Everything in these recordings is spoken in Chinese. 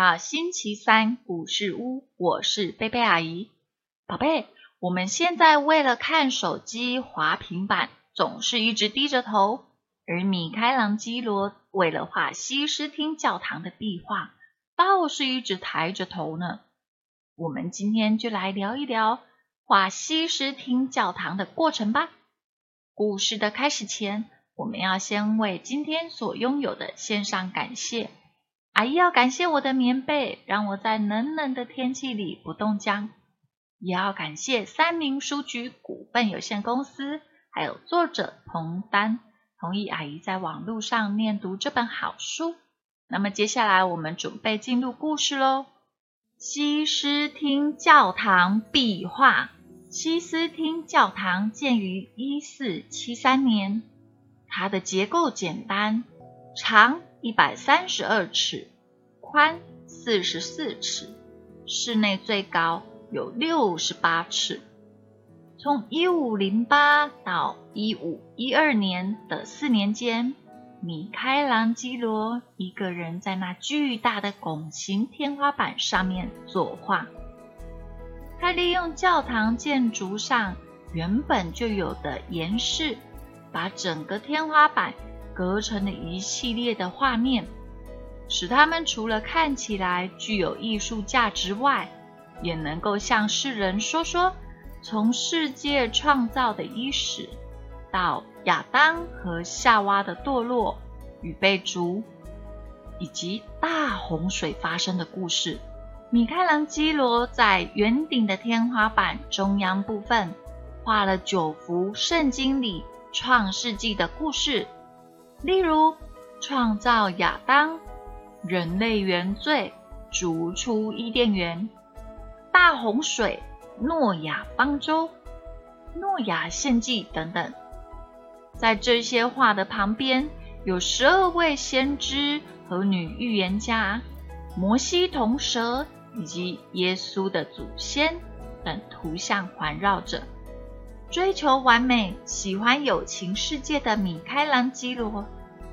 啊，星期三故事屋，我是贝贝阿姨。宝贝，我们现在为了看手机、滑平板，总是一直低着头；而米开朗基罗为了画西斯汀教堂的壁画，倒是一直抬着头呢。我们今天就来聊一聊画西斯汀教堂的过程吧。故事的开始前，我们要先为今天所拥有的献上感谢。阿姨要感谢我的棉被，让我在冷冷的天气里不冻僵；也要感谢三明书局股份有限公司，还有作者彭丹同意阿姨在网络上念读这本好书。那么接下来我们准备进入故事喽。西斯汀教堂壁画。西斯汀教堂建于一四七三年，它的结构简单，长。一百三十二尺，宽四十四尺，室内最高有六十八尺。从一五零八到一五一二年的四年间，米开朗基罗一个人在那巨大的拱形天花板上面作画。他利用教堂建筑上原本就有的岩石，把整个天花板。合成的一系列的画面，使它们除了看起来具有艺术价值外，也能够向世人说说从世界创造的伊始到亚当和夏娃的堕落与被逐，以及大洪水发生的故事。米开朗基罗在圆顶的天花板中央部分画了九幅圣经里创世纪的故事。例如，创造亚当、人类原罪、逐出伊甸园、大洪水、诺亚方舟、诺亚献祭等等。在这些画的旁边，有十二位先知和女预言家、摩西铜蛇以及耶稣的祖先等图像环绕着。追求完美、喜欢友情世界的米开朗基罗，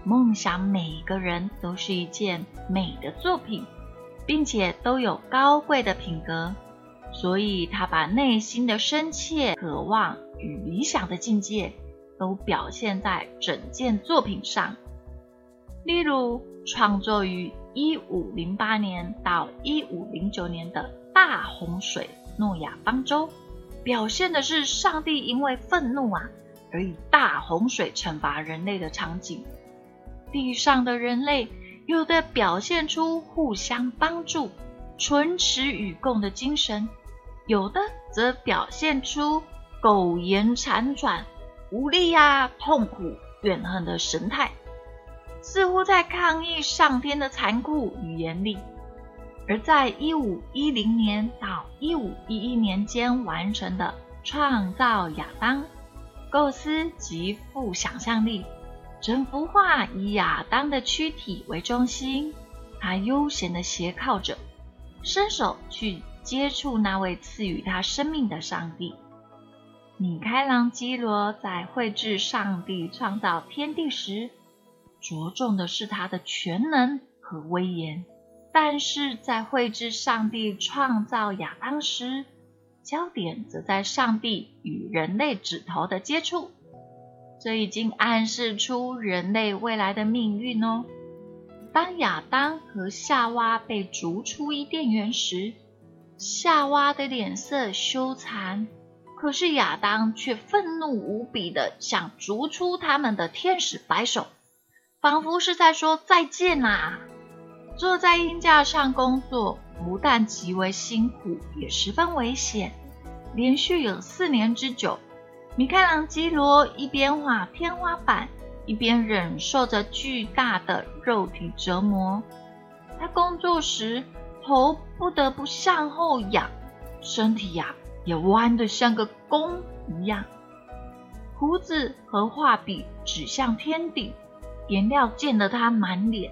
梦想每个人都是一件美的作品，并且都有高贵的品格，所以他把内心的深切渴望与理想的境界都表现在整件作品上。例如，创作于一五零八年到一五零九年的大洪水诺亚方舟。表现的是上帝因为愤怒啊，而以大洪水惩罚人类的场景。地上的人类有的表现出互相帮助、唇齿与共的精神，有的则表现出苟延残喘、无力呀、痛苦、怨恨的神态，似乎在抗议上天的残酷与严厉。而在一五一零年到一五一一年间完成的创造亚当，构思极富想象力。整幅画以亚当的躯体为中心，他悠闲地斜靠着，伸手去接触那位赐予他生命的上帝。米开朗基罗在绘制上帝创造天地时，着重的是他的全能和威严。但是在绘制上帝创造亚当时，焦点则在上帝与人类指头的接触，这已经暗示出人类未来的命运哦。当亚当和夏娃被逐出伊甸园时，夏娃的脸色羞惭，可是亚当却愤怒无比的向逐出他们的天使摆手，仿佛是在说再见呐。坐在鹰架上工作，不但极为辛苦，也十分危险。连续有四年之久，米开朗基罗一边画天花板，一边忍受着巨大的肉体折磨。他工作时头不得不向后仰，身体呀也弯得像个弓一样。胡子和画笔指向天顶，颜料溅得他满脸。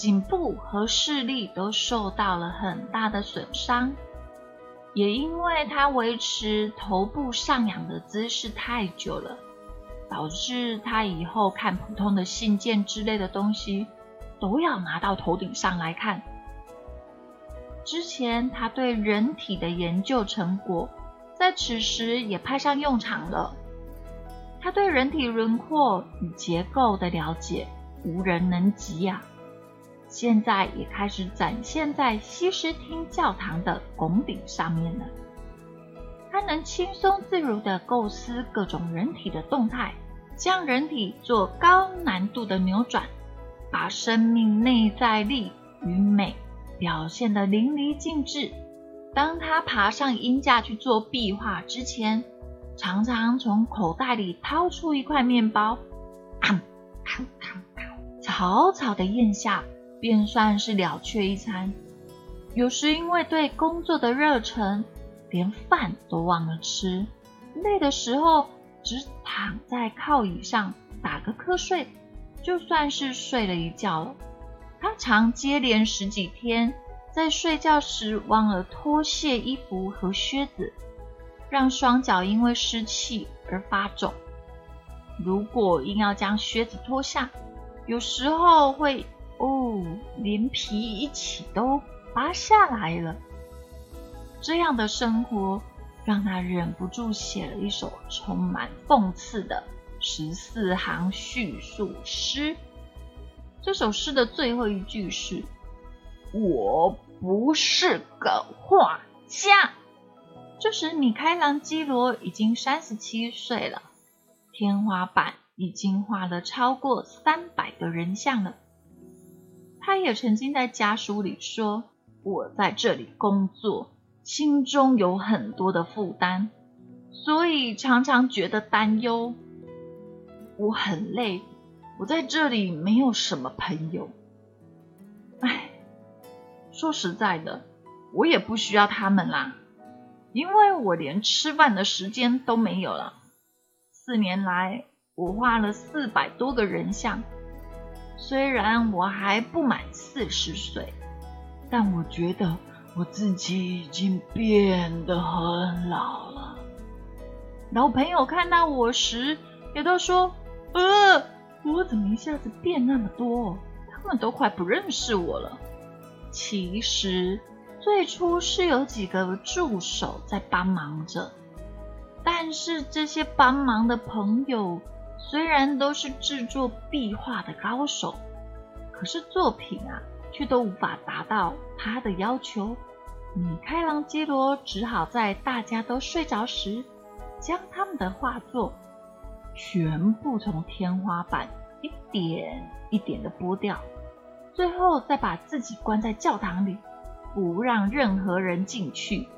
颈部和视力都受到了很大的损伤，也因为他维持头部上仰的姿势太久了，导致他以后看普通的信件之类的东西，都要拿到头顶上来看。之前他对人体的研究成果，在此时也派上用场了。他对人体轮廓与结构的了解，无人能及呀。现在也开始展现在西斯汀教堂的拱顶上面了。他能轻松自如地构思各种人体的动态，将人体做高难度的扭转，把生命内在力与美表现得淋漓尽致。当他爬上鹰架去做壁画之前，常常从口袋里掏出一块面包，草草的咽下。便算是了却一餐。有时因为对工作的热忱，连饭都忘了吃。累的时候，只躺在靠椅上打个瞌睡，就算是睡了一觉了。他常接连十几天，在睡觉时忘了脱卸衣服和靴子，让双脚因为湿气而发肿。如果硬要将靴子脱下，有时候会。哦，连皮一起都拔下来了。这样的生活让他忍不住写了一首充满讽刺的十四行叙述诗。这首诗的最后一句是：“我不是个画家。”这时，米开朗基罗已经三十七岁了，天花板已经画了超过三百个人像了。他也曾经在家书里说：“我在这里工作，心中有很多的负担，所以常常觉得担忧。我很累，我在这里没有什么朋友。哎，说实在的，我也不需要他们啦，因为我连吃饭的时间都没有了。四年来，我画了四百多个人像。”虽然我还不满四十岁，但我觉得我自己已经变得很老了。老朋友看到我时，也都说：“呃，我怎么一下子变那么多？”他们都快不认识我了。其实最初是有几个助手在帮忙着，但是这些帮忙的朋友。虽然都是制作壁画的高手，可是作品啊，却都无法达到他的要求。米开朗基罗只好在大家都睡着时，将他们的画作全部从天花板一点一点的剥掉，最后再把自己关在教堂里，不让任何人进去。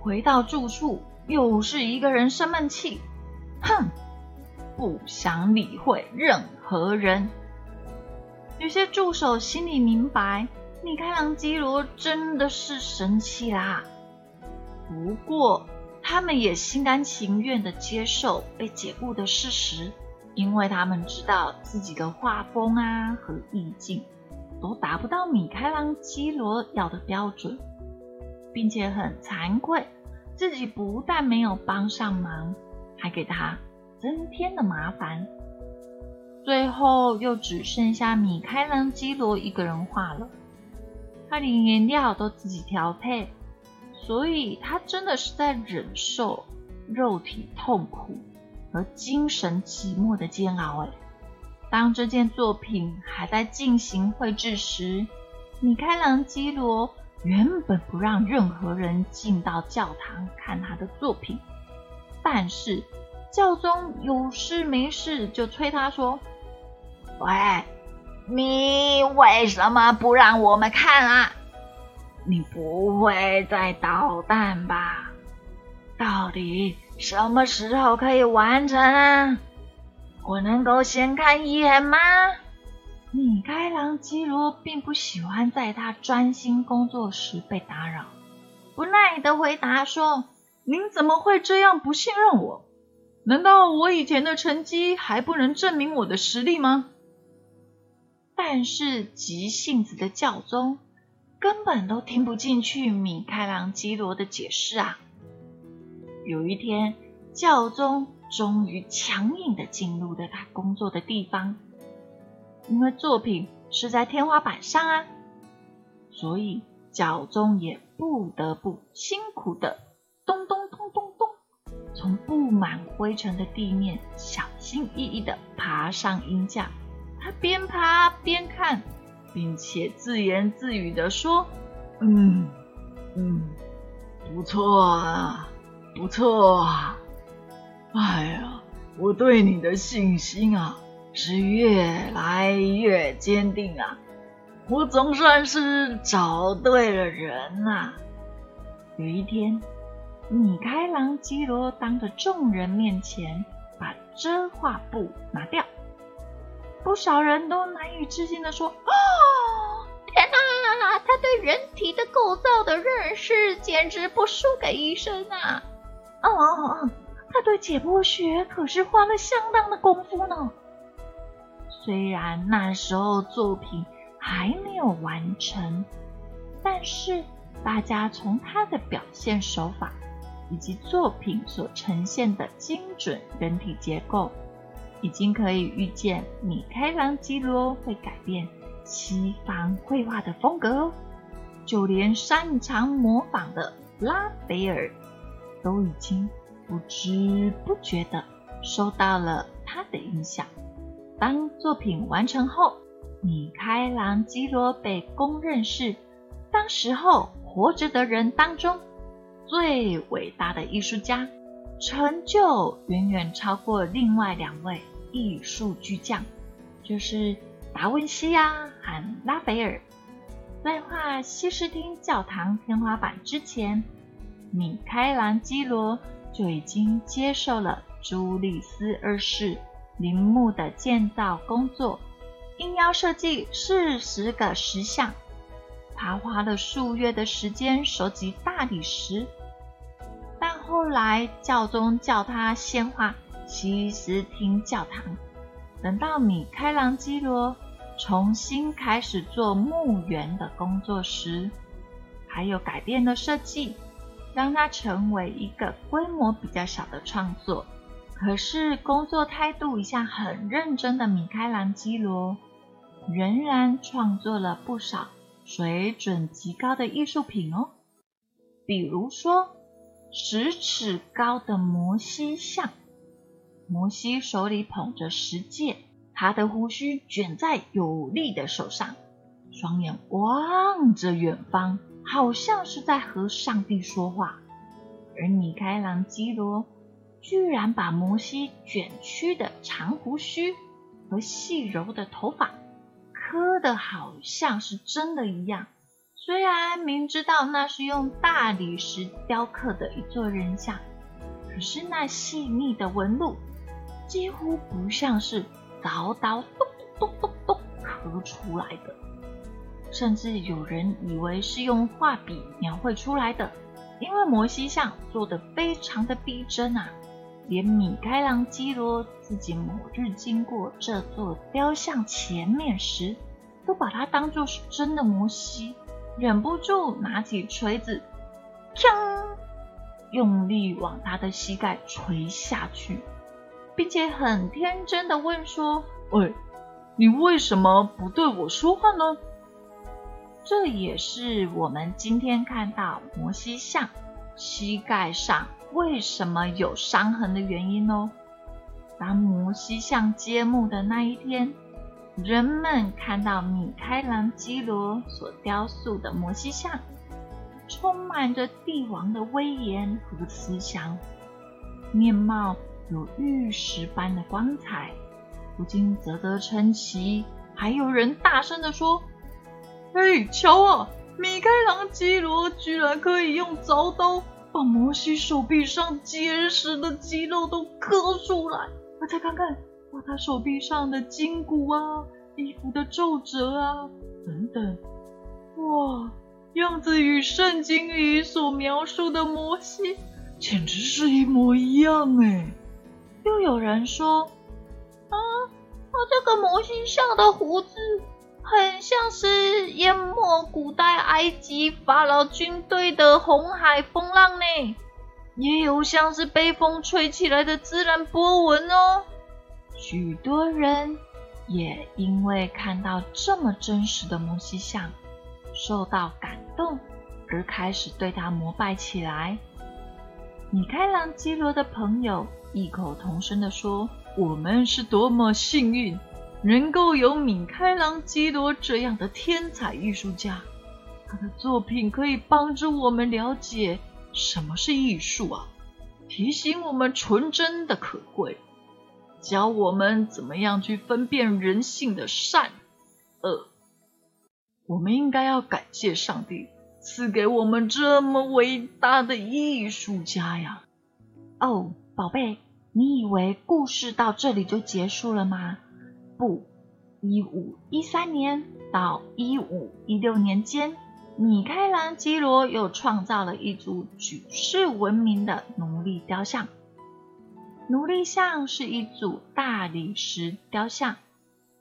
回到住处，又是一个人生闷气，哼。不想理会任何人。有些助手心里明白，米开朗基罗真的是神气啦。不过，他们也心甘情愿的接受被解雇的事实，因为他们知道自己的画风啊和意境都达不到米开朗基罗要的标准，并且很惭愧，自己不但没有帮上忙，还给他。增添的麻烦，最后又只剩下米开朗基罗一个人画了。他连颜料都自己调配，所以他真的是在忍受肉体痛苦和精神寂寞的煎熬。哎，当这件作品还在进行绘制时，米开朗基罗原本不让任何人进到教堂看他的作品，但是。教宗有事没事就催他说：“喂，你为什么不让我们看啊？你不会在捣蛋吧？到底什么时候可以完成啊？我能够先看一眼吗？”米开朗基罗并不喜欢在他专心工作时被打扰，不耐的回答说：“您怎么会这样不信任我？”难道我以前的成绩还不能证明我的实力吗？但是急性子的教宗根本都听不进去米开朗基罗的解释啊！有一天，教宗终于强硬的进入了他工作的地方，因为作品是在天花板上啊，所以教宗也不得不辛苦的咚咚咚咚，从布满灰尘的地面小心翼翼的爬上鹰架。他边爬边看，并且自言自语的说：“嗯嗯，不错啊，不错啊。哎呀，我对你的信心啊。”是越来越坚定啊！我总算是找对了人啊！有一天，米开朗基罗当着众人面前把遮画布拿掉，不少人都难以置信的说：“哦，天哪！他对人体的构造的认识简直不输给医生啊！哦哦哦，他对解剖学可是花了相当的功夫呢。”虽然那时候作品还没有完成，但是大家从他的表现手法以及作品所呈现的精准人体结构，已经可以预见米开朗基罗会改变西方绘画的风格哦。就连擅长模仿的拉斐尔，都已经不知不觉的受到了他的影响。当作品完成后，米开朗基罗被公认是当时候活着的人当中最伟大的艺术家，成就远远超过另外两位艺术巨匠，就是达文西呀和拉斐尔。在画西斯汀教堂天花板之前，米开朗基罗就已经接受了朱利斯二世。陵墓的建造工作，应邀设计四十个石像。他花了数月的时间收集大理石，但后来教宗叫他先画西斯汀教堂。等到米开朗基罗重新开始做墓园的工作时，还有改变了设计，让它成为一个规模比较小的创作。可是，工作态度一向很认真的米开朗基罗，仍然创作了不少水准极高的艺术品哦。比如说，十尺高的摩西像，摩西手里捧着石戒，他的胡须卷在有力的手上，双眼望着远方，好像是在和上帝说话。而米开朗基罗。居然把摩西卷曲的长胡须和细柔的头发刻的好像是真的一样。虽然明知道那是用大理石雕刻的一座人像，可是那细腻的纹路几乎不像是刀刀咚咚咚咚咚刻出来的，甚至有人以为是用画笔描绘出来的，因为摩西像做的非常的逼真啊。连米开朗基罗自己某日经过这座雕像前面时，都把它当作是真的摩西，忍不住拿起锤子，锵，用力往他的膝盖锤下去，并且很天真的问说：“喂，你为什么不对我说话呢？”这也是我们今天看到摩西像膝盖上。为什么有伤痕的原因哦？当摩西像揭幕的那一天，人们看到米开朗基罗所雕塑的摩西像，充满着帝王的威严和慈祥，面貌有玉石般的光彩，不禁啧啧称奇。还有人大声的说：“嘿，瞧啊，米开朗基罗居然可以用凿刀！”把摩西手臂上结实的肌肉都刻出来，我再看看，把他手臂上的筋骨啊、衣服的皱褶啊等等，哇，样子与圣经里所描述的摩西简直是一模一样哎！又有人说，啊，他这个摩西像的胡子。很像是淹没古代埃及法老军队的红海风浪呢，也有像是被风吹起来的自然波纹哦。许多人也因为看到这么真实的摩西像，受到感动，而开始对他膜拜起来。米开朗基罗的朋友异口同声地说：“我们是多么幸运，能够有米开朗基罗这样的天才艺术家。他的作品可以帮助我们了解什么是艺术啊，提醒我们纯真的可贵，教我们怎么样去分辨人性的善恶。我们应该要感谢上帝。”赐给我们这么伟大的艺术家呀！哦，宝贝，你以为故事到这里就结束了吗？不，一五一三年到一五一六年间，米开朗基罗又创造了一组举世闻名的奴隶雕像。奴隶像是一组大理石雕像，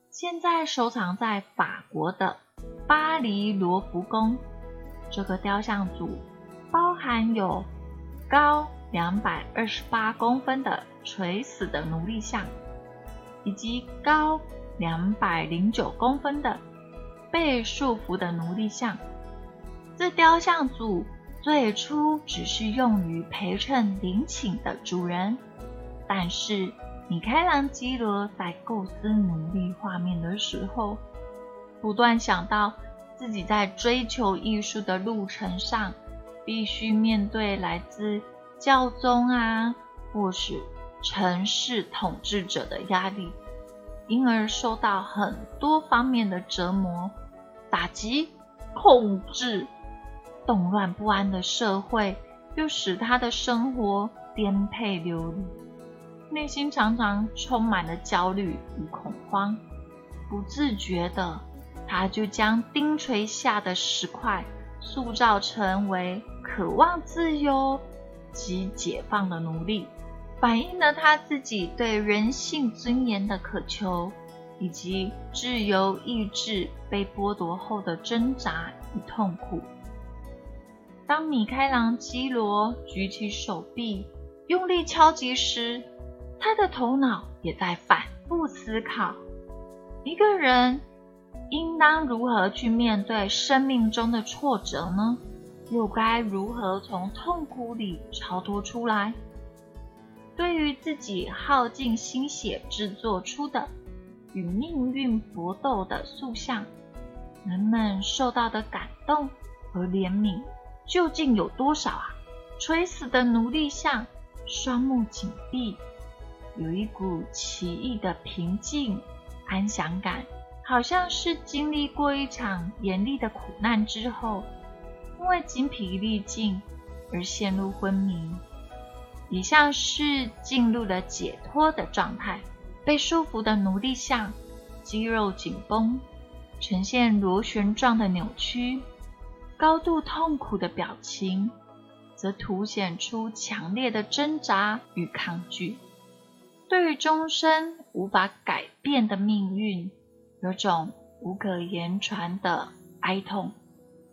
现在收藏在法国的巴黎罗浮宫。这个雕像组包含有高两百二十八公分的垂死的奴隶像，以及高两百零九公分的被束缚的奴隶像。这雕像组最初只是用于陪衬陵寝的主人，但是米开朗基罗在构思奴隶画面的时候，不断想到。自己在追求艺术的路程上，必须面对来自教宗啊，或是城市统治者的压力，因而受到很多方面的折磨、打击、控制。动乱不安的社会又使他的生活颠沛流离，内心常常充满了焦虑与恐慌，不自觉的。他就将钉锤下的石块塑造成为渴望自由及解放的奴隶，反映了他自己对人性尊严的渴求，以及自由意志被剥夺后的挣扎与痛苦。当米开朗基罗举起手臂，用力敲击时，他的头脑也在反复思考：一个人。应当如何去面对生命中的挫折呢？又该如何从痛苦里超脱出来？对于自己耗尽心血制作出的与命运搏斗的塑像，人们受到的感动和怜悯究竟有多少啊？垂死的奴隶像，双目紧闭，有一股奇异的平静、安详感。好像是经历过一场严厉的苦难之后，因为精疲力尽而陷入昏迷，也像是进入了解脱的状态。被束缚的奴隶像，肌肉紧绷，呈现螺旋状的扭曲，高度痛苦的表情，则凸显出强烈的挣扎与抗拒，对于终身无法改变的命运。有种无可言传的哀痛。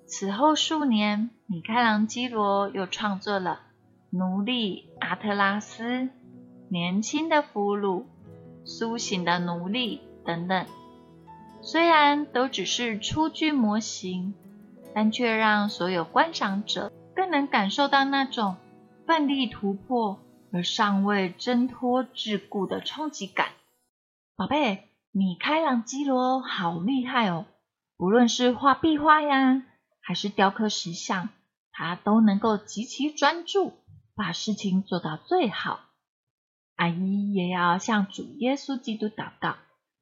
此后数年，米开朗基罗又创作了奴隶阿特拉斯、年轻的俘虏、苏醒的奴隶等等。虽然都只是初具模型，但却让所有观赏者更能感受到那种奋力突破而尚未挣脱桎梏的冲击感。宝贝。米开朗基罗好厉害哦！不论是画壁画呀，还是雕刻石像，他都能够极其专注，把事情做到最好。阿姨也要向主耶稣基督祷告，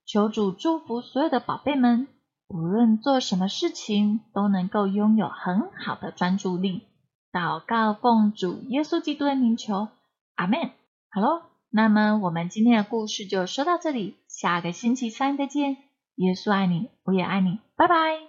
求主祝福所有的宝贝们，无论做什么事情，都能够拥有很好的专注力。祷告奉主耶稣基督的名求，阿门。好喽。那么我们今天的故事就说到这里，下个星期三再见。耶稣爱你，我也爱你，拜拜。